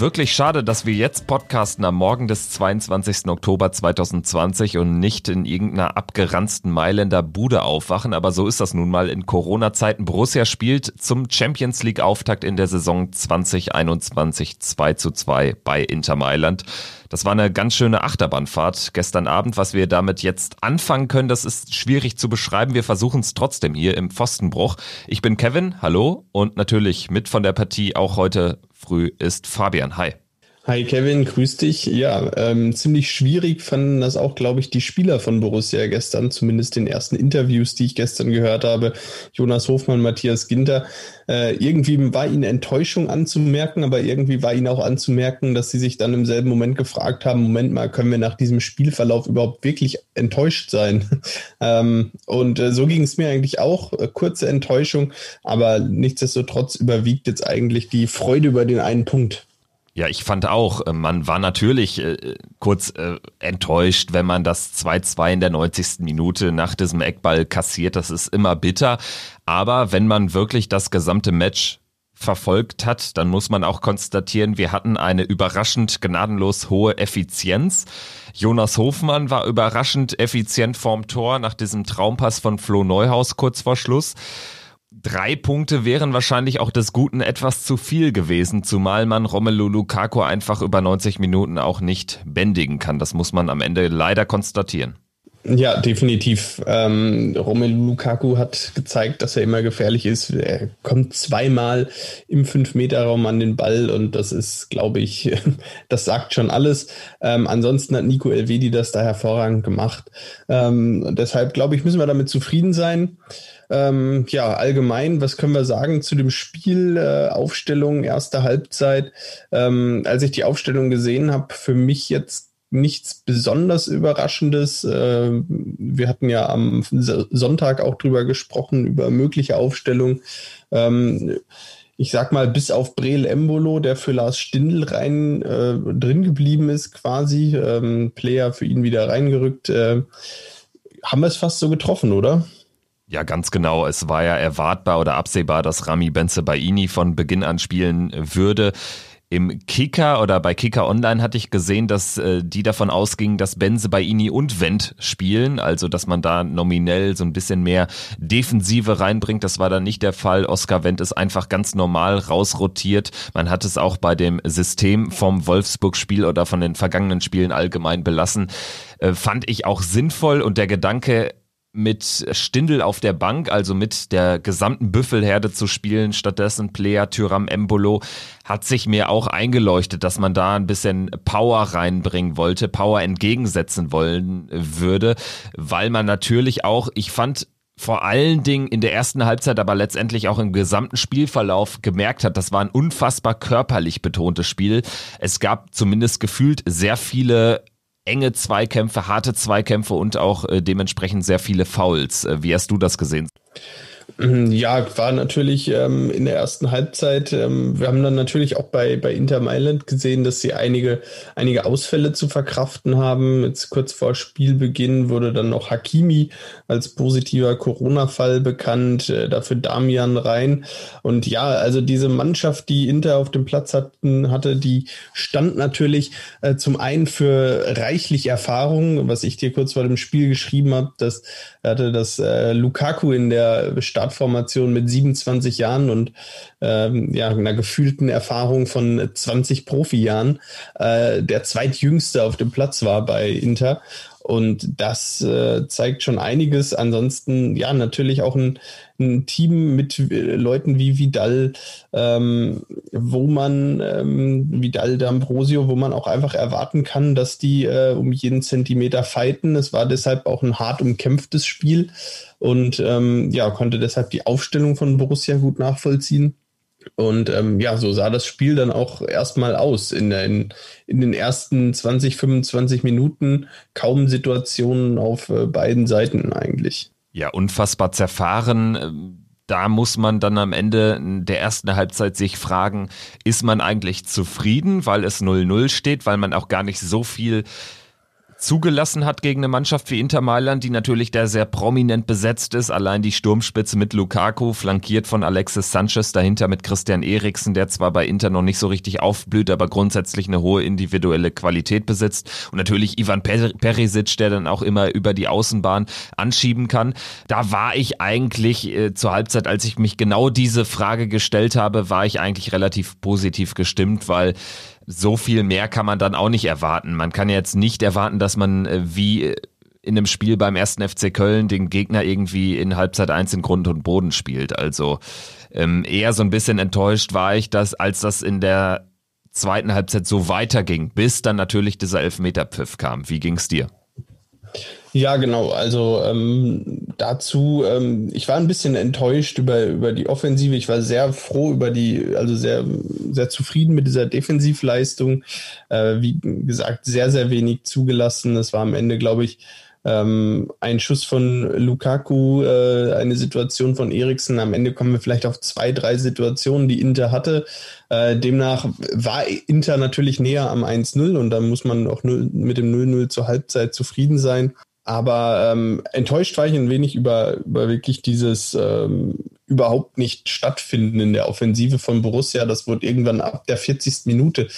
Wirklich schade, dass wir jetzt podcasten am Morgen des 22. Oktober 2020 und nicht in irgendeiner abgeranzten Mailänder Bude aufwachen, aber so ist das nun mal in Corona-Zeiten. Borussia spielt zum Champions League Auftakt in der Saison 2021 2 zu 2 bei Inter Mailand. Das war eine ganz schöne Achterbahnfahrt gestern Abend. Was wir damit jetzt anfangen können, das ist schwierig zu beschreiben. Wir versuchen es trotzdem hier im Pfostenbruch. Ich bin Kevin, hallo und natürlich mit von der Partie auch heute früh ist Fabian. Hi. Hi Kevin, grüß dich. Ja, ähm, ziemlich schwierig fanden das auch, glaube ich, die Spieler von Borussia gestern, zumindest den ersten Interviews, die ich gestern gehört habe. Jonas Hofmann, Matthias Ginter. Äh, irgendwie war ihnen Enttäuschung anzumerken, aber irgendwie war ihnen auch anzumerken, dass sie sich dann im selben Moment gefragt haben, Moment mal, können wir nach diesem Spielverlauf überhaupt wirklich enttäuscht sein? ähm, und äh, so ging es mir eigentlich auch. Äh, kurze Enttäuschung, aber nichtsdestotrotz überwiegt jetzt eigentlich die Freude über den einen Punkt. Ja, ich fand auch, äh, man war natürlich äh, kurz äh, enttäuscht, wenn man das 2-2 in der 90. Minute nach diesem Eckball kassiert. Das ist immer bitter. Aber wenn man wirklich das gesamte Match verfolgt hat, dann muss man auch konstatieren, wir hatten eine überraschend gnadenlos hohe Effizienz. Jonas Hofmann war überraschend effizient vorm Tor nach diesem Traumpass von Flo Neuhaus kurz vor Schluss drei Punkte wären wahrscheinlich auch des Guten etwas zu viel gewesen, zumal man Romelu Lukaku einfach über 90 Minuten auch nicht bändigen kann. Das muss man am Ende leider konstatieren. Ja, definitiv. Ähm, Romelu Lukaku hat gezeigt, dass er immer gefährlich ist. Er kommt zweimal im Fünf-Meter-Raum an den Ball und das ist, glaube ich, das sagt schon alles. Ähm, ansonsten hat Nico Elvedi das da hervorragend gemacht. Ähm, deshalb, glaube ich, müssen wir damit zufrieden sein. Ähm, ja, allgemein, was können wir sagen zu dem Spiel? Äh, Aufstellung, erste Halbzeit. Ähm, als ich die Aufstellung gesehen habe, für mich jetzt nichts besonders Überraschendes. Äh, wir hatten ja am Sonntag auch drüber gesprochen, über mögliche Aufstellung. Ähm, ich sag mal, bis auf Breel Embolo, der für Lars Stindl rein äh, drin geblieben ist, quasi, ähm, Player für ihn wieder reingerückt, äh, haben wir es fast so getroffen, oder? Ja, ganz genau. Es war ja erwartbar oder absehbar, dass Rami Benzebaini von Beginn an spielen würde. Im Kicker oder bei Kicker Online hatte ich gesehen, dass äh, die davon ausgingen, dass Benze Baini und Wendt spielen, also dass man da nominell so ein bisschen mehr Defensive reinbringt. Das war dann nicht der Fall. Oskar Wendt ist einfach ganz normal rausrotiert. Man hat es auch bei dem System vom Wolfsburg-Spiel oder von den vergangenen Spielen allgemein belassen. Äh, fand ich auch sinnvoll und der Gedanke, mit Stindel auf der Bank, also mit der gesamten Büffelherde zu spielen, stattdessen Player Tyram Embolo, hat sich mir auch eingeleuchtet, dass man da ein bisschen Power reinbringen wollte, Power entgegensetzen wollen würde, weil man natürlich auch, ich fand, vor allen Dingen in der ersten Halbzeit, aber letztendlich auch im gesamten Spielverlauf gemerkt hat, das war ein unfassbar körperlich betontes Spiel. Es gab zumindest gefühlt sehr viele enge Zweikämpfe, harte Zweikämpfe und auch äh, dementsprechend sehr viele Fouls. Äh, wie hast du das gesehen? Mhm, ja, war natürlich ähm, in der ersten Halbzeit. Ähm, wir haben dann natürlich auch bei, bei Inter Mailand gesehen, dass sie einige, einige Ausfälle zu verkraften haben. Jetzt kurz vor Spielbeginn wurde dann noch Hakimi als positiver Corona-Fall bekannt, äh, dafür Damian rein. Und ja, also diese Mannschaft, die Inter auf dem Platz hatten, hatte, die stand natürlich äh, zum einen für reichlich Erfahrung, was ich dir kurz vor dem Spiel geschrieben habe, dass hatte das äh, Lukaku in der Startformation mit 27 Jahren und ähm, ja, einer gefühlten Erfahrung von 20 Profijahren äh, der zweitjüngste auf dem Platz war bei Inter. Und das äh, zeigt schon einiges. Ansonsten, ja, natürlich auch ein, ein Team mit äh, Leuten wie Vidal, ähm, wo man, ähm, Vidal D'Ambrosio, wo man auch einfach erwarten kann, dass die äh, um jeden Zentimeter fighten. Es war deshalb auch ein hart umkämpftes Spiel und ähm, ja, konnte deshalb die Aufstellung von Borussia gut nachvollziehen. Und ähm, ja, so sah das Spiel dann auch erstmal aus. In, in, in den ersten 20, 25 Minuten kaum Situationen auf äh, beiden Seiten eigentlich. Ja, unfassbar zerfahren. Da muss man dann am Ende der ersten Halbzeit sich fragen, ist man eigentlich zufrieden, weil es 0-0 steht, weil man auch gar nicht so viel zugelassen hat gegen eine Mannschaft wie Inter Mailand, die natürlich da sehr prominent besetzt ist. Allein die Sturmspitze mit Lukaku, flankiert von Alexis Sanchez, dahinter mit Christian Eriksen, der zwar bei Inter noch nicht so richtig aufblüht, aber grundsätzlich eine hohe individuelle Qualität besitzt. Und natürlich Ivan Perisic, der dann auch immer über die Außenbahn anschieben kann. Da war ich eigentlich äh, zur Halbzeit, als ich mich genau diese Frage gestellt habe, war ich eigentlich relativ positiv gestimmt, weil so viel mehr kann man dann auch nicht erwarten. Man kann jetzt nicht erwarten, dass man äh, wie in einem Spiel beim ersten FC Köln den Gegner irgendwie in Halbzeit 1 in Grund und Boden spielt. Also ähm, eher so ein bisschen enttäuscht war ich, dass als das in der zweiten Halbzeit so weiterging, bis dann natürlich dieser Elfmeterpfiff kam. Wie ging's dir? Ja, genau. Also ähm, dazu, ähm, ich war ein bisschen enttäuscht über, über die Offensive. Ich war sehr froh über die, also sehr, sehr zufrieden mit dieser Defensivleistung. Äh, wie gesagt, sehr, sehr wenig zugelassen. Das war am Ende, glaube ich, ähm, ein Schuss von Lukaku, äh, eine Situation von Eriksen. Am Ende kommen wir vielleicht auf zwei, drei Situationen, die Inter hatte. Äh, demnach war Inter natürlich näher am 1-0 und da muss man auch mit dem 0-0 zur Halbzeit zufrieden sein. Aber ähm, enttäuscht war ich ein wenig über, über wirklich dieses ähm, überhaupt nicht stattfinden in der Offensive von Borussia. Das wurde irgendwann ab der 40. Minute,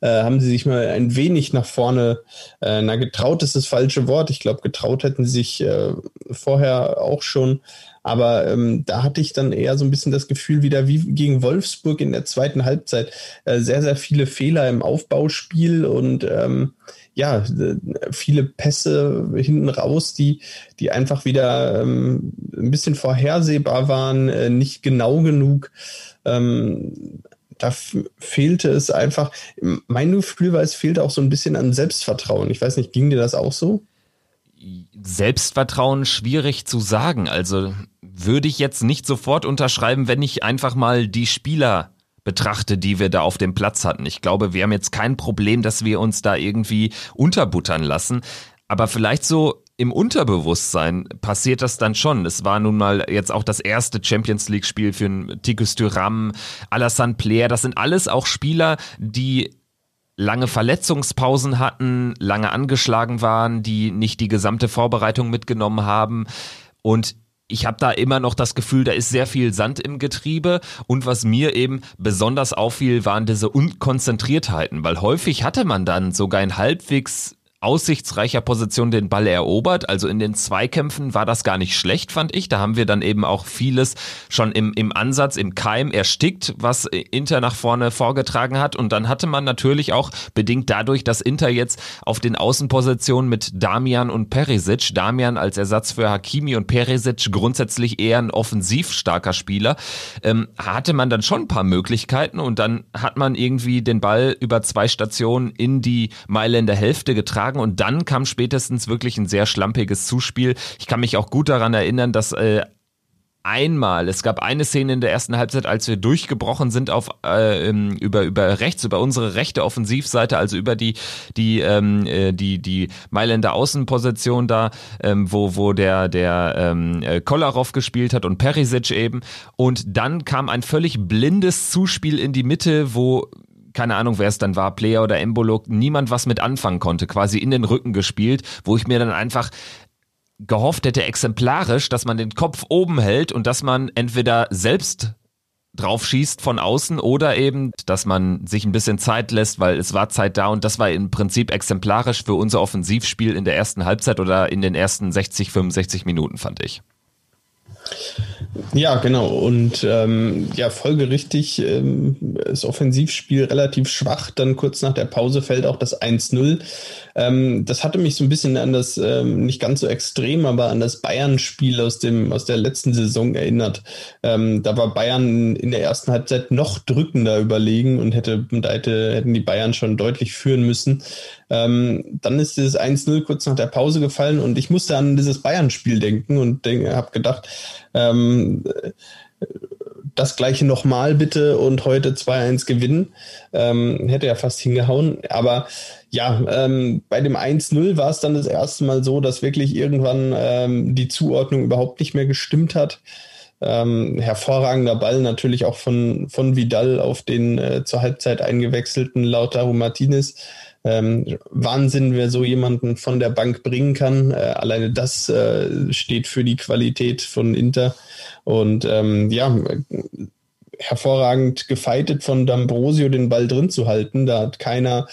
äh, haben sie sich mal ein wenig nach vorne, äh, na getraut ist das falsche Wort. Ich glaube, getraut hätten sie sich äh, vorher auch schon. Aber ähm, da hatte ich dann eher so ein bisschen das Gefühl, wieder wie gegen Wolfsburg in der zweiten Halbzeit, äh, sehr, sehr viele Fehler im Aufbauspiel und ähm, ja, viele Pässe hinten raus, die, die einfach wieder ähm, ein bisschen vorhersehbar waren, äh, nicht genau genug. Ähm, da fehlte es einfach, mein Gefühl war, es fehlte auch so ein bisschen an Selbstvertrauen. Ich weiß nicht, ging dir das auch so? Selbstvertrauen schwierig zu sagen. Also würde ich jetzt nicht sofort unterschreiben, wenn ich einfach mal die Spieler betrachte, die wir da auf dem Platz hatten. Ich glaube, wir haben jetzt kein Problem, dass wir uns da irgendwie unterbuttern lassen. Aber vielleicht so im Unterbewusstsein passiert das dann schon. Es war nun mal jetzt auch das erste Champions League Spiel für Tikus Thuram, Alassane Player. Das sind alles auch Spieler, die lange Verletzungspausen hatten, lange angeschlagen waren, die nicht die gesamte Vorbereitung mitgenommen haben. Und ich habe da immer noch das Gefühl, da ist sehr viel Sand im Getriebe. Und was mir eben besonders auffiel, waren diese Unkonzentriertheiten, weil häufig hatte man dann sogar ein halbwegs aussichtsreicher Position den Ball erobert. Also in den Zweikämpfen war das gar nicht schlecht, fand ich. Da haben wir dann eben auch vieles schon im, im Ansatz, im Keim erstickt, was Inter nach vorne vorgetragen hat. Und dann hatte man natürlich auch, bedingt dadurch, dass Inter jetzt auf den Außenpositionen mit Damian und Perisic, Damian als Ersatz für Hakimi und Perisic grundsätzlich eher ein offensiv starker Spieler, ähm, hatte man dann schon ein paar Möglichkeiten und dann hat man irgendwie den Ball über zwei Stationen in die Mailänder Hälfte getragen geschlagen und dann kam spätestens wirklich ein sehr schlampiges Zuspiel. Ich kann mich auch gut daran erinnern, dass äh, einmal, es gab eine Szene in der ersten Halbzeit, als wir durchgebrochen sind auf äh, über über rechts über unsere rechte Offensivseite, also über die die ähm, äh, die die Mailänder Außenposition da, ähm, wo wo der der ähm, äh, Kolarov gespielt hat und Perisic eben und dann kam ein völlig blindes Zuspiel in die Mitte, wo keine Ahnung, wer es dann war, Player oder Embolo, niemand was mit anfangen konnte, quasi in den Rücken gespielt, wo ich mir dann einfach gehofft hätte, exemplarisch, dass man den Kopf oben hält und dass man entweder selbst drauf schießt von außen oder eben, dass man sich ein bisschen Zeit lässt, weil es war Zeit da und das war im Prinzip exemplarisch für unser Offensivspiel in der ersten Halbzeit oder in den ersten 60, 65 Minuten, fand ich. Ja, genau. Und ähm, ja, folgerichtig ähm, das Offensivspiel relativ schwach. Dann kurz nach der Pause fällt auch das 1-0. Ähm, das hatte mich so ein bisschen an das, ähm, nicht ganz so extrem, aber an das Bayern-Spiel aus, dem, aus der letzten Saison erinnert. Ähm, da war Bayern in der ersten Halbzeit noch drückender überlegen und hätte, da hätte, hätten die Bayern schon deutlich führen müssen. Ähm, dann ist dieses 1-0 kurz nach der Pause gefallen und ich musste an dieses Bayern-Spiel denken und habe gedacht, ähm, das gleiche nochmal bitte und heute 2-1 gewinnen. Ähm, hätte ja fast hingehauen. Aber ja, ähm, bei dem 1-0 war es dann das erste Mal so, dass wirklich irgendwann ähm, die Zuordnung überhaupt nicht mehr gestimmt hat. Ähm, hervorragender Ball natürlich auch von, von Vidal auf den äh, zur Halbzeit eingewechselten Lautaro Martinez. Ähm, Wahnsinn, wer so jemanden von der Bank bringen kann. Äh, alleine das äh, steht für die Qualität von Inter. Und ähm, ja, hervorragend gefeitet von D'Ambrosio, den Ball drin zu halten. Da hat keiner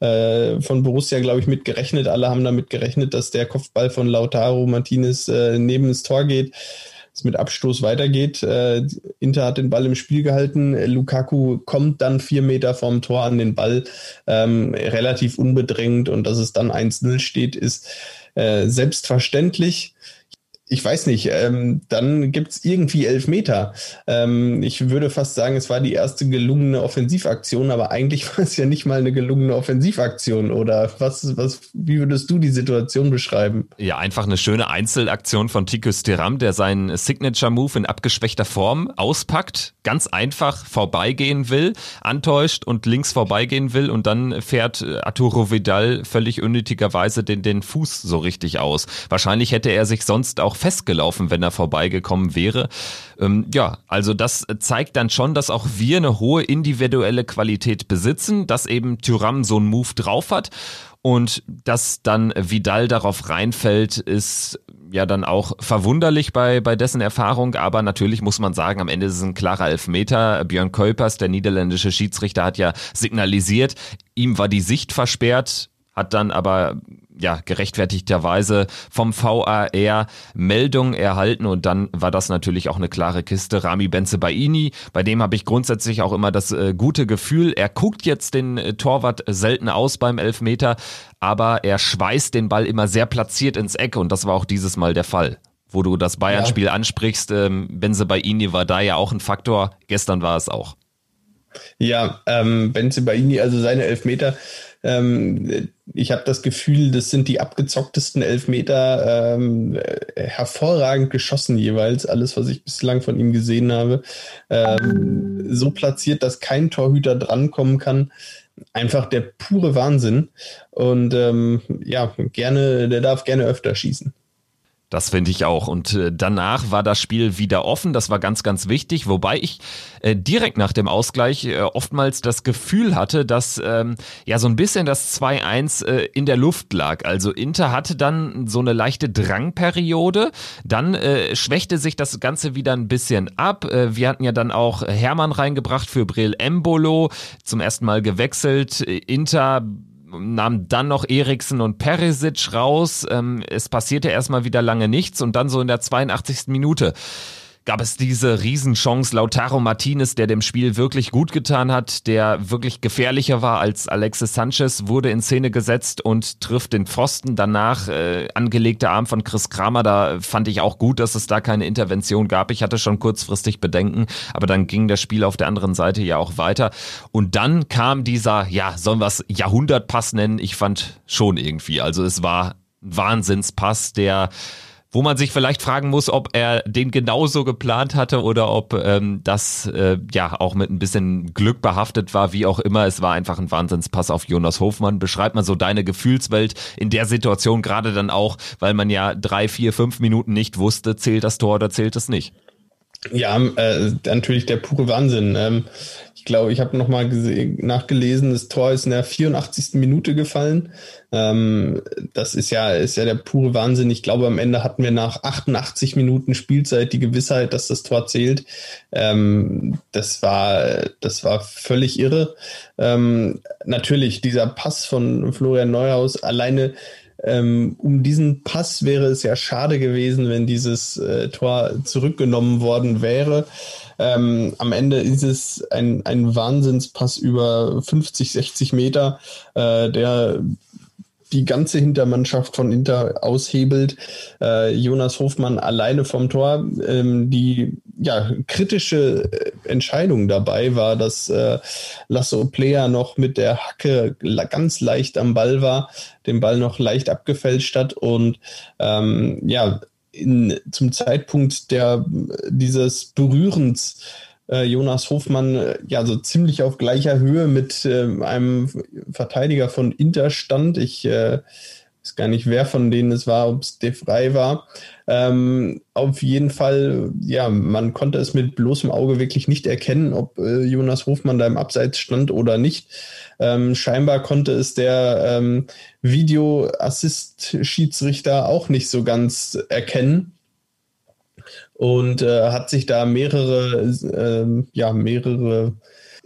äh, von Borussia, glaube ich, mit gerechnet. Alle haben damit gerechnet, dass der Kopfball von Lautaro Martinez äh, neben das Tor geht es mit Abstoß weitergeht. Äh, Inter hat den Ball im Spiel gehalten. Lukaku kommt dann vier Meter vom Tor an den Ball, ähm, relativ unbedrängt und dass es dann 1-0 steht, ist äh, selbstverständlich ich weiß nicht, ähm, dann gibt's irgendwie Elfmeter. Ähm, ich würde fast sagen, es war die erste gelungene Offensivaktion, aber eigentlich war es ja nicht mal eine gelungene Offensivaktion. Oder was, was, wie würdest du die Situation beschreiben? Ja, einfach eine schöne Einzelaktion von Tikus Tiram, der seinen Signature-Move in abgeschwächter Form auspackt, ganz einfach vorbeigehen will, antäuscht und links vorbeigehen will und dann fährt Arturo Vidal völlig unnötigerweise den, den Fuß so richtig aus. Wahrscheinlich hätte er sich sonst auch festgelaufen, wenn er vorbeigekommen wäre. Ähm, ja, also das zeigt dann schon, dass auch wir eine hohe individuelle Qualität besitzen, dass eben Tyram so einen Move drauf hat und dass dann Vidal darauf reinfällt, ist ja dann auch verwunderlich bei, bei dessen Erfahrung, aber natürlich muss man sagen, am Ende ist es ein klarer Elfmeter. Björn Kuipers, der niederländische Schiedsrichter, hat ja signalisiert, ihm war die Sicht versperrt, hat dann aber ja gerechtfertigterweise vom VAR Meldung erhalten und dann war das natürlich auch eine klare Kiste. Rami Benzebaini, bei dem habe ich grundsätzlich auch immer das äh, gute Gefühl, er guckt jetzt den äh, Torwart selten aus beim Elfmeter, aber er schweißt den Ball immer sehr platziert ins Eck und das war auch dieses Mal der Fall. Wo du das Bayern-Spiel ja. ansprichst, ähm, Benzebaini war da ja auch ein Faktor, gestern war es auch. Ja, ähm, Benzebaini, also seine Elfmeter, ähm, ich habe das Gefühl, das sind die abgezocktesten Elfmeter, ähm, hervorragend geschossen jeweils, alles, was ich bislang von ihm gesehen habe. Ähm, so platziert, dass kein Torhüter drankommen kann. Einfach der pure Wahnsinn. Und ähm, ja, gerne, der darf gerne öfter schießen. Das finde ich auch. Und äh, danach war das Spiel wieder offen. Das war ganz, ganz wichtig. Wobei ich äh, direkt nach dem Ausgleich äh, oftmals das Gefühl hatte, dass ähm, ja so ein bisschen das 2-1 äh, in der Luft lag. Also Inter hatte dann so eine leichte Drangperiode. Dann äh, schwächte sich das Ganze wieder ein bisschen ab. Äh, wir hatten ja dann auch Hermann reingebracht für Brill Embolo. Zum ersten Mal gewechselt. Inter nahm dann noch Eriksen und Perisic raus. Ähm, es passierte erstmal wieder lange nichts und dann so in der 82. Minute gab es diese Riesenchance Lautaro Martinez, der dem Spiel wirklich gut getan hat, der wirklich gefährlicher war als Alexis Sanchez, wurde in Szene gesetzt und trifft den Pfosten. Danach äh, angelegter Arm von Chris Kramer, da fand ich auch gut, dass es da keine Intervention gab. Ich hatte schon kurzfristig Bedenken, aber dann ging das Spiel auf der anderen Seite ja auch weiter. Und dann kam dieser, ja, sollen wir es Jahrhundertpass nennen? Ich fand schon irgendwie. Also es war Wahnsinnspass, der wo man sich vielleicht fragen muss, ob er den genauso geplant hatte oder ob ähm, das äh, ja auch mit ein bisschen Glück behaftet war, wie auch immer. Es war einfach ein Wahnsinnspass auf Jonas Hofmann. Beschreib mal so deine Gefühlswelt in der Situation, gerade dann auch, weil man ja drei, vier, fünf Minuten nicht wusste, zählt das Tor oder zählt es nicht. Ja, äh, natürlich der pure Wahnsinn. Ähm, ich glaube, ich habe nochmal nachgelesen, das Tor ist in der 84. Minute gefallen. Ähm, das ist ja, ist ja der pure Wahnsinn. Ich glaube, am Ende hatten wir nach 88 Minuten Spielzeit die Gewissheit, dass das Tor zählt. Ähm, das war, das war völlig irre. Ähm, natürlich, dieser Pass von Florian Neuhaus alleine ähm, um diesen Pass wäre es ja schade gewesen, wenn dieses äh, Tor zurückgenommen worden wäre. Ähm, am Ende ist es ein, ein Wahnsinnspass über 50, 60 Meter, äh, der die ganze Hintermannschaft von Inter aushebelt. Äh, Jonas Hofmann alleine vom Tor. Ähm, die ja, kritische Entscheidung dabei war, dass äh, Lasso Player noch mit der Hacke ganz leicht am Ball war, den Ball noch leicht abgefälscht hat und ähm, ja, in, zum Zeitpunkt der, dieses Berührens Jonas Hofmann äh, ja so ziemlich auf gleicher Höhe mit äh, einem Verteidiger von Inter stand. Ich äh, weiß gar nicht, wer von denen es war, ob es De Frey war. Ähm, auf jeden Fall, ja, man konnte es mit bloßem Auge wirklich nicht erkennen, ob äh, Jonas Hofmann da im Abseits stand oder nicht. Ähm, scheinbar konnte es der ähm, Video-Assist-Schiedsrichter auch nicht so ganz erkennen und äh, hat sich da mehrere, äh, ja, mehrere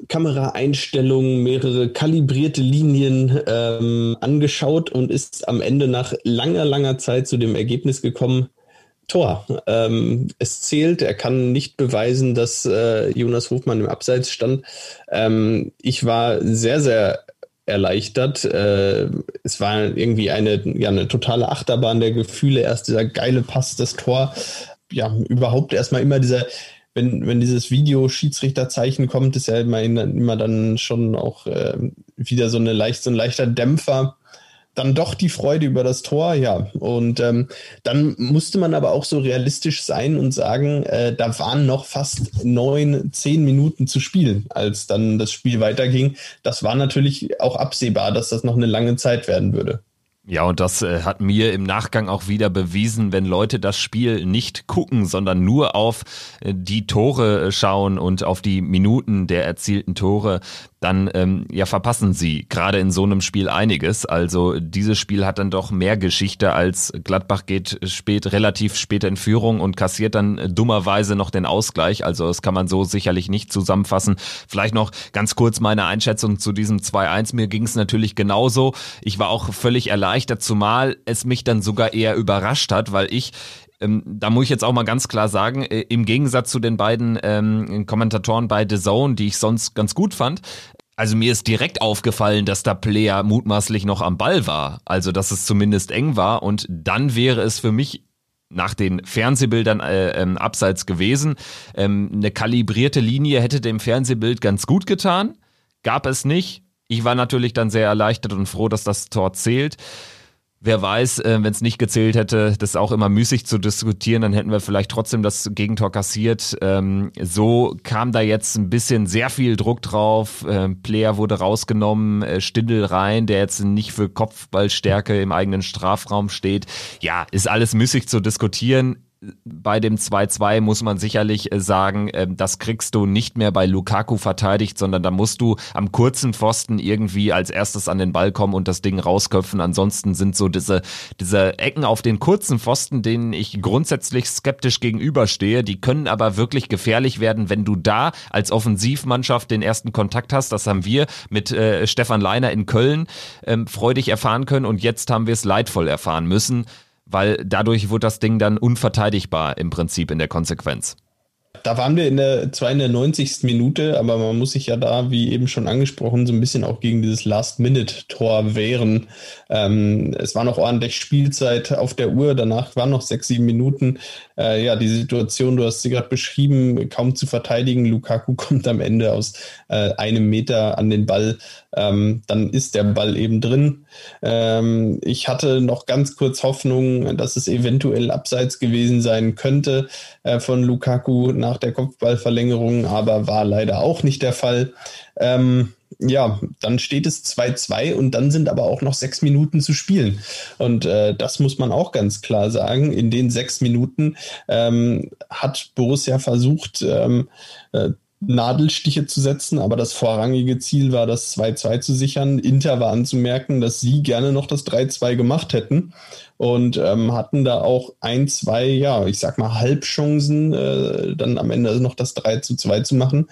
Kameraeinstellungen, mehrere kalibrierte Linien ähm, angeschaut und ist am Ende nach langer, langer Zeit zu dem Ergebnis gekommen, Tor. Ähm, es zählt, er kann nicht beweisen, dass äh, Jonas Hofmann im Abseits stand. Ähm, ich war sehr, sehr erleichtert. Äh, es war irgendwie eine, ja, eine totale Achterbahn der Gefühle. Erst dieser geile Pass, das Tor. Ja, überhaupt erstmal immer dieser, wenn, wenn dieses Video-Schiedsrichterzeichen kommt, ist ja immer, immer dann schon auch äh, wieder so, eine leicht, so ein leichter Dämpfer dann doch die Freude über das Tor, ja. Und ähm, dann musste man aber auch so realistisch sein und sagen, äh, da waren noch fast neun, zehn Minuten zu spielen, als dann das Spiel weiterging. Das war natürlich auch absehbar, dass das noch eine lange Zeit werden würde. Ja, und das äh, hat mir im Nachgang auch wieder bewiesen, wenn Leute das Spiel nicht gucken, sondern nur auf äh, die Tore äh, schauen und auf die Minuten der erzielten Tore, dann ähm, ja verpassen sie gerade in so einem Spiel einiges. Also dieses Spiel hat dann doch mehr Geschichte als Gladbach geht spät, relativ spät in Führung und kassiert dann dummerweise noch den Ausgleich. Also das kann man so sicherlich nicht zusammenfassen. Vielleicht noch ganz kurz meine Einschätzung zu diesem 2-1. Mir ging es natürlich genauso. Ich war auch völlig erleichtert, zumal es mich dann sogar eher überrascht hat, weil ich ähm, da muss ich jetzt auch mal ganz klar sagen, äh, im Gegensatz zu den beiden ähm, Kommentatoren bei The Zone, die ich sonst ganz gut fand, also mir ist direkt aufgefallen, dass da Player mutmaßlich noch am Ball war. Also dass es zumindest eng war. Und dann wäre es für mich nach den Fernsehbildern äh, ähm, abseits gewesen. Ähm, eine kalibrierte Linie hätte dem Fernsehbild ganz gut getan. Gab es nicht. Ich war natürlich dann sehr erleichtert und froh, dass das Tor zählt. Wer weiß, äh, wenn es nicht gezählt hätte, das auch immer müßig zu diskutieren, dann hätten wir vielleicht trotzdem das Gegentor kassiert. Ähm, so kam da jetzt ein bisschen sehr viel Druck drauf. Ähm, Player wurde rausgenommen, äh, Stindel rein, der jetzt nicht für Kopfballstärke im eigenen Strafraum steht. Ja, ist alles müßig zu diskutieren bei dem 2-2 muss man sicherlich äh, sagen, ähm, das kriegst du nicht mehr bei Lukaku verteidigt, sondern da musst du am kurzen Pfosten irgendwie als erstes an den Ball kommen und das Ding rausköpfen. Ansonsten sind so diese, diese Ecken auf den kurzen Pfosten, denen ich grundsätzlich skeptisch gegenüberstehe, die können aber wirklich gefährlich werden, wenn du da als Offensivmannschaft den ersten Kontakt hast. Das haben wir mit äh, Stefan Leiner in Köln ähm, freudig erfahren können und jetzt haben wir es leidvoll erfahren müssen weil dadurch wird das Ding dann unverteidigbar im Prinzip in der Konsequenz. Da waren wir in der, zwar in der 90. Minute, aber man muss sich ja da, wie eben schon angesprochen, so ein bisschen auch gegen dieses Last-Minute-Tor wehren. Ähm, es war noch ordentlich Spielzeit auf der Uhr, danach waren noch sechs, sieben Minuten. Äh, ja, die Situation, du hast sie gerade beschrieben, kaum zu verteidigen. Lukaku kommt am Ende aus äh, einem Meter an den Ball. Ähm, dann ist der Ball eben drin. Ähm, ich hatte noch ganz kurz Hoffnung, dass es eventuell abseits gewesen sein könnte äh, von Lukaku nach der Kopfballverlängerung, aber war leider auch nicht der Fall. Ähm, ja, dann steht es 2-2 und dann sind aber auch noch sechs Minuten zu spielen. Und äh, das muss man auch ganz klar sagen. In den sechs Minuten ähm, hat Borussia versucht, ähm, äh, Nadelstiche zu setzen, aber das vorrangige Ziel war, das 2-2 zu sichern. Inter war anzumerken, dass sie gerne noch das 3-2 gemacht hätten und ähm, hatten da auch ein, zwei, ja, ich sag mal Halbchancen, äh, dann am Ende noch das 3 2 zu machen.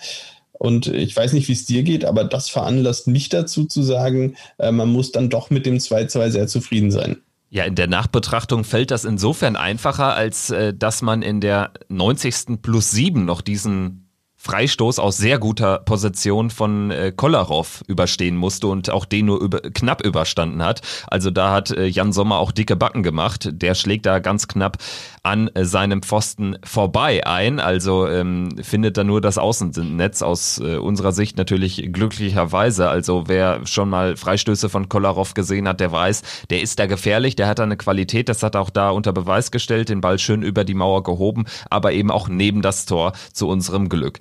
Und ich weiß nicht, wie es dir geht, aber das veranlasst mich dazu zu sagen, äh, man muss dann doch mit dem 2-2 sehr zufrieden sein. Ja, in der Nachbetrachtung fällt das insofern einfacher, als äh, dass man in der 90. plus 7 noch diesen Freistoß aus sehr guter Position von äh, Kolarov überstehen musste und auch den nur über, knapp überstanden hat. Also da hat äh, Jan Sommer auch dicke Backen gemacht. Der schlägt da ganz knapp an äh, seinem Pfosten vorbei ein. Also ähm, findet da nur das Außennetz aus äh, unserer Sicht natürlich glücklicherweise. Also wer schon mal Freistöße von Kolarov gesehen hat, der weiß, der ist da gefährlich, der hat da eine Qualität, das hat er auch da unter Beweis gestellt, den Ball schön über die Mauer gehoben, aber eben auch neben das Tor zu unserem Glück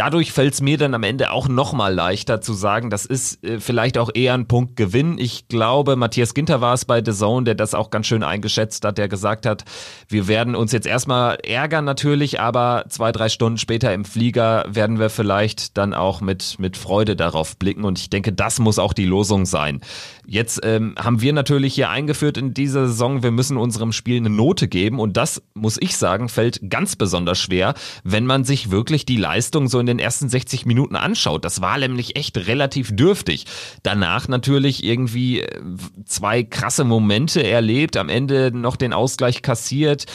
dadurch fällt es mir dann am Ende auch nochmal leichter zu sagen, das ist äh, vielleicht auch eher ein Punkt Gewinn. Ich glaube, Matthias Ginter war es bei The Zone, der das auch ganz schön eingeschätzt hat, der gesagt hat, wir werden uns jetzt erstmal ärgern natürlich, aber zwei, drei Stunden später im Flieger werden wir vielleicht dann auch mit, mit Freude darauf blicken und ich denke, das muss auch die Losung sein. Jetzt ähm, haben wir natürlich hier eingeführt in dieser Saison, wir müssen unserem Spiel eine Note geben und das, muss ich sagen, fällt ganz besonders schwer, wenn man sich wirklich die Leistung so in den ersten 60 Minuten anschaut. Das war nämlich echt relativ dürftig. Danach natürlich irgendwie äh, zwei krasse Momente erlebt, am Ende noch den Ausgleich kassiert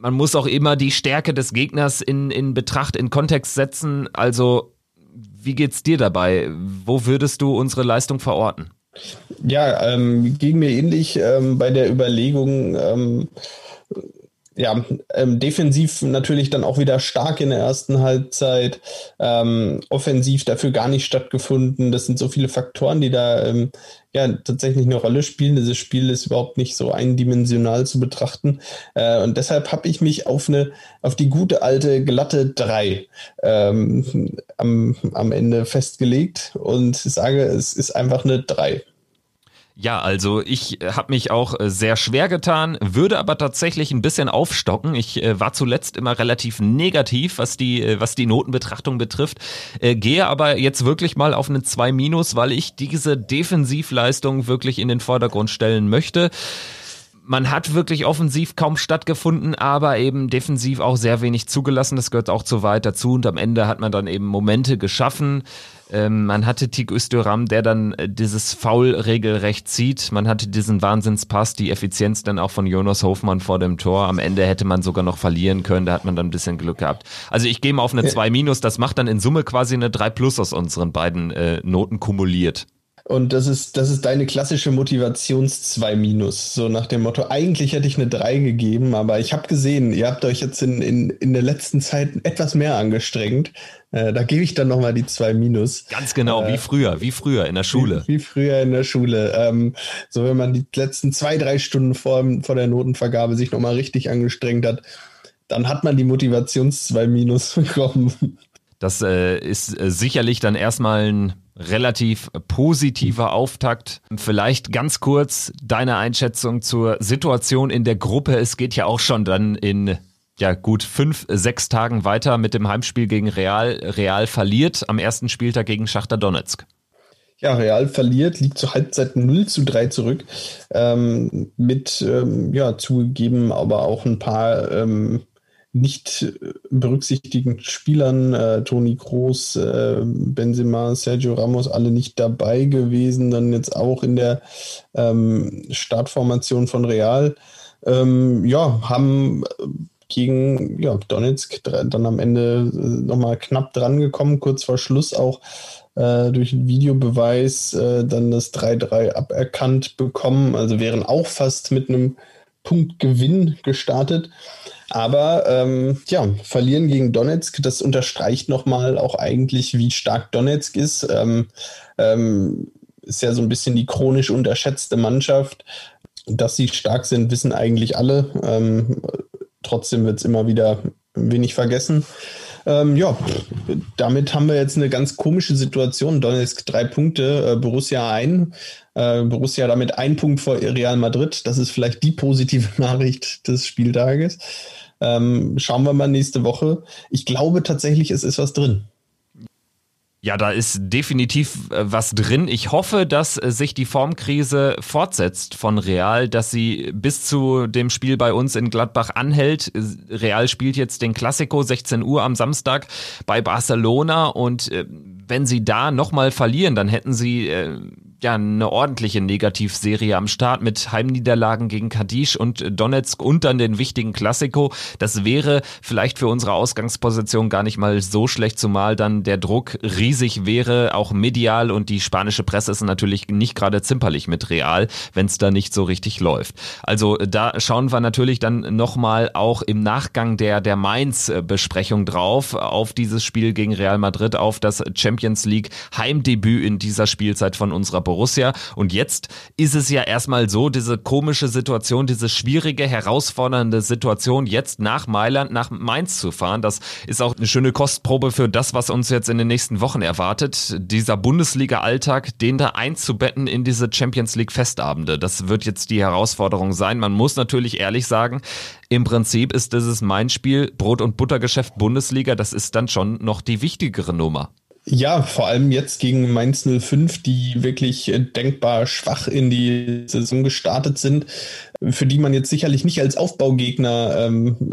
man muss auch immer die Stärke des Gegners in, in Betracht, in Kontext setzen. Also, wie geht's dir dabei? Wo würdest du unsere Leistung verorten? Ja, ähm, ging mir ähnlich ähm, bei der Überlegung, ähm, ja, ähm, defensiv natürlich dann auch wieder stark in der ersten Halbzeit, ähm, offensiv dafür gar nicht stattgefunden. Das sind so viele Faktoren, die da ähm, ja tatsächlich eine Rolle spielen. Dieses Spiel ist überhaupt nicht so eindimensional zu betrachten. Äh, und deshalb habe ich mich auf eine, auf die gute alte glatte 3 ähm, am, am Ende festgelegt und sage, es ist einfach eine 3. Ja, also ich äh, habe mich auch äh, sehr schwer getan, würde aber tatsächlich ein bisschen aufstocken. Ich äh, war zuletzt immer relativ negativ, was die, was die Notenbetrachtung betrifft, gehe aber jetzt wirklich mal auf eine 2 minus, weil ich diese Defensivleistung wirklich in den Vordergrund stellen möchte man hat wirklich offensiv kaum stattgefunden, aber eben defensiv auch sehr wenig zugelassen. Das gehört auch zu weit dazu. Und am Ende hat man dann eben Momente geschaffen. Ähm, man hatte Tik Österam, der dann äh, dieses Foul regelrecht zieht. Man hatte diesen Wahnsinnspass, die Effizienz dann auch von Jonas Hofmann vor dem Tor. Am Ende hätte man sogar noch verlieren können. Da hat man dann ein bisschen Glück gehabt. Also ich gehe mal auf eine 2 minus. Das macht dann in Summe quasi eine 3 plus aus unseren beiden äh, Noten kumuliert. Und das ist, das ist deine klassische Motivations-2 Minus. So nach dem Motto, eigentlich hätte ich eine 3 gegeben, aber ich habe gesehen, ihr habt euch jetzt in, in, in der letzten Zeit etwas mehr angestrengt. Äh, da gebe ich dann nochmal die 2 Minus. Ganz genau, äh, wie früher, wie früher in der Schule. Wie, wie früher in der Schule. Ähm, so wenn man die letzten zwei, drei Stunden vor, vor der Notenvergabe sich nochmal richtig angestrengt hat, dann hat man die Motivations-2 Minus bekommen. Das äh, ist äh, sicherlich dann erstmal ein relativ positiver Auftakt. Vielleicht ganz kurz deine Einschätzung zur Situation in der Gruppe. Es geht ja auch schon dann in ja gut fünf, sechs Tagen weiter mit dem Heimspiel gegen Real. Real verliert am ersten Spieltag gegen Schachter Donetsk. Ja, Real verliert, liegt zur Halbzeit 0 zu 3 zurück. Ähm, mit, ähm, ja, zugegeben, aber auch ein paar ähm, nicht äh, berücksichtigten Spielern, äh, Toni Kroos, äh, Benzema, Sergio Ramos, alle nicht dabei gewesen, dann jetzt auch in der ähm, Startformation von Real. Ähm, ja, haben gegen ja, Donetsk dann am Ende äh, nochmal knapp dran gekommen, kurz vor Schluss auch äh, durch einen Videobeweis äh, dann das 3-3 aberkannt bekommen, also wären auch fast mit einem Punktgewinn gestartet. Aber ähm, ja, verlieren gegen Donetsk, das unterstreicht nochmal auch eigentlich, wie stark Donetsk ist. Ähm, ähm, ist ja so ein bisschen die chronisch unterschätzte Mannschaft. Dass sie stark sind, wissen eigentlich alle. Ähm, trotzdem wird es immer wieder wenig vergessen. Ähm, ja, damit haben wir jetzt eine ganz komische Situation. Donetsk drei Punkte, äh, Borussia ein. Äh, Borussia damit ein Punkt vor Real Madrid. Das ist vielleicht die positive Nachricht des Spieltages. Ähm, schauen wir mal nächste Woche. Ich glaube tatsächlich, es ist was drin. Ja, da ist definitiv äh, was drin. Ich hoffe, dass äh, sich die Formkrise fortsetzt von Real, dass sie bis zu dem Spiel bei uns in Gladbach anhält. Real spielt jetzt den Classico 16 Uhr am Samstag bei Barcelona und äh, wenn sie da nochmal verlieren, dann hätten sie ja eine ordentliche Negativserie am Start mit Heimniederlagen gegen Kadisch und Donetsk und dann den wichtigen Klassiko. Das wäre vielleicht für unsere Ausgangsposition gar nicht mal so schlecht, zumal dann der Druck riesig wäre, auch medial und die spanische Presse ist natürlich nicht gerade zimperlich mit Real, wenn es da nicht so richtig läuft. Also da schauen wir natürlich dann nochmal auch im Nachgang der, der Mainz-Besprechung drauf, auf dieses Spiel gegen Real Madrid, auf das Champions League Heimdebüt in dieser Spielzeit von unserer Borussia. Und jetzt ist es ja erstmal so, diese komische Situation, diese schwierige, herausfordernde Situation, jetzt nach Mailand, nach Mainz zu fahren. Das ist auch eine schöne Kostprobe für das, was uns jetzt in den nächsten Wochen erwartet. Dieser Bundesliga-Alltag, den da einzubetten in diese Champions League-Festabende. Das wird jetzt die Herausforderung sein. Man muss natürlich ehrlich sagen, im Prinzip ist dieses mein Spiel Brot- und Buttergeschäft Bundesliga, das ist dann schon noch die wichtigere Nummer. Ja, vor allem jetzt gegen Mainz 05, die wirklich denkbar schwach in die Saison gestartet sind, für die man jetzt sicherlich nicht als Aufbaugegner ähm,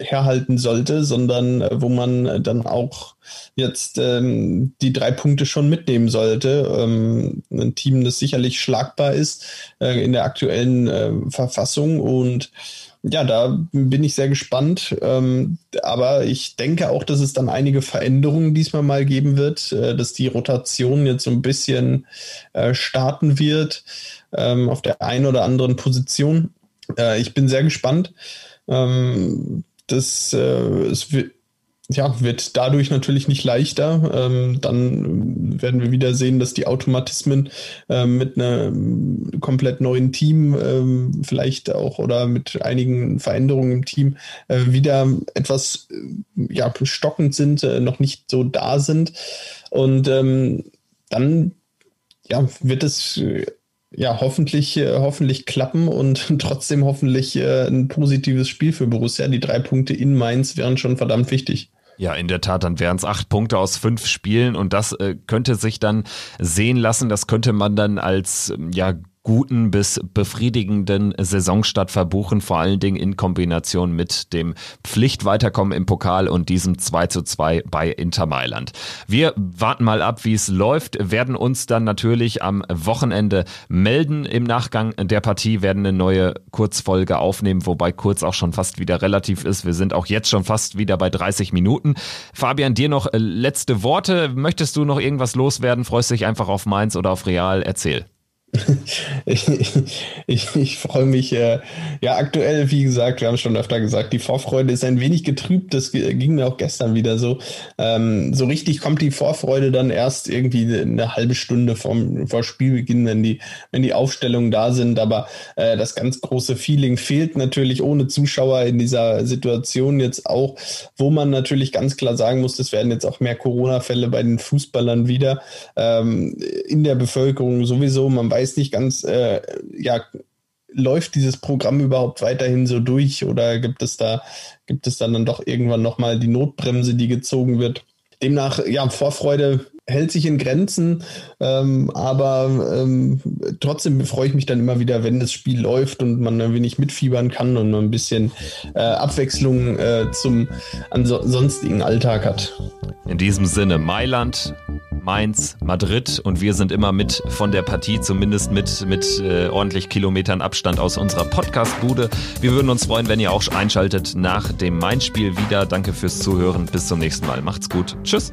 herhalten sollte, sondern äh, wo man dann auch jetzt ähm, die drei Punkte schon mitnehmen sollte. Ähm, ein Team, das sicherlich schlagbar ist äh, in der aktuellen äh, Verfassung und ja, da bin ich sehr gespannt. Ähm, aber ich denke auch, dass es dann einige Veränderungen diesmal mal geben wird, äh, dass die Rotation jetzt so ein bisschen äh, starten wird ähm, auf der einen oder anderen Position. Äh, ich bin sehr gespannt. Ähm, das, es wird ja, wird dadurch natürlich nicht leichter. Ähm, dann werden wir wieder sehen, dass die Automatismen ähm, mit einem komplett neuen Team ähm, vielleicht auch oder mit einigen Veränderungen im Team äh, wieder etwas äh, ja, stockend sind, äh, noch nicht so da sind. Und ähm, dann ja, wird es äh, ja, hoffentlich, äh, hoffentlich klappen und trotzdem hoffentlich äh, ein positives Spiel für Borussia. Die drei Punkte in Mainz wären schon verdammt wichtig. Ja, in der Tat, dann wären es acht Punkte aus fünf Spielen und das äh, könnte sich dann sehen lassen. Das könnte man dann als ja guten bis befriedigenden Saisonstart verbuchen, vor allen Dingen in Kombination mit dem Pflichtweiterkommen im Pokal und diesem 2 zu 2 bei Inter Mailand. Wir warten mal ab, wie es läuft, werden uns dann natürlich am Wochenende melden im Nachgang der Partie, werden eine neue Kurzfolge aufnehmen, wobei kurz auch schon fast wieder relativ ist. Wir sind auch jetzt schon fast wieder bei 30 Minuten. Fabian, dir noch letzte Worte. Möchtest du noch irgendwas loswerden? Freust dich einfach auf Mainz oder auf Real? Erzähl ich, ich, ich freue mich, äh, ja, aktuell, wie gesagt, wir haben schon öfter gesagt, die Vorfreude ist ein wenig getrübt. Das ging mir auch gestern wieder so. Ähm, so richtig kommt die Vorfreude dann erst irgendwie eine halbe Stunde vom, vor Spielbeginn, wenn die, wenn die Aufstellungen da sind. Aber äh, das ganz große Feeling fehlt natürlich ohne Zuschauer in dieser Situation jetzt auch, wo man natürlich ganz klar sagen muss, es werden jetzt auch mehr Corona-Fälle bei den Fußballern wieder ähm, in der Bevölkerung sowieso. Man weiß, weiß nicht ganz, äh, ja, läuft dieses Programm überhaupt weiterhin so durch oder gibt es da, gibt es dann, dann doch irgendwann nochmal die Notbremse, die gezogen wird? Demnach, ja, Vorfreude hält sich in Grenzen, ähm, aber ähm, trotzdem freue ich mich dann immer wieder, wenn das Spiel läuft und man ein wenig mitfiebern kann und ein bisschen äh, Abwechslung äh, zum ansonstigen Alltag hat. In diesem Sinne, Mailand, Mainz, Madrid und wir sind immer mit von der Partie, zumindest mit, mit äh, ordentlich Kilometern Abstand aus unserer Podcast-Bude. Wir würden uns freuen, wenn ihr auch einschaltet nach dem Mainz-Spiel wieder. Danke fürs Zuhören. Bis zum nächsten Mal. Macht's gut. Tschüss.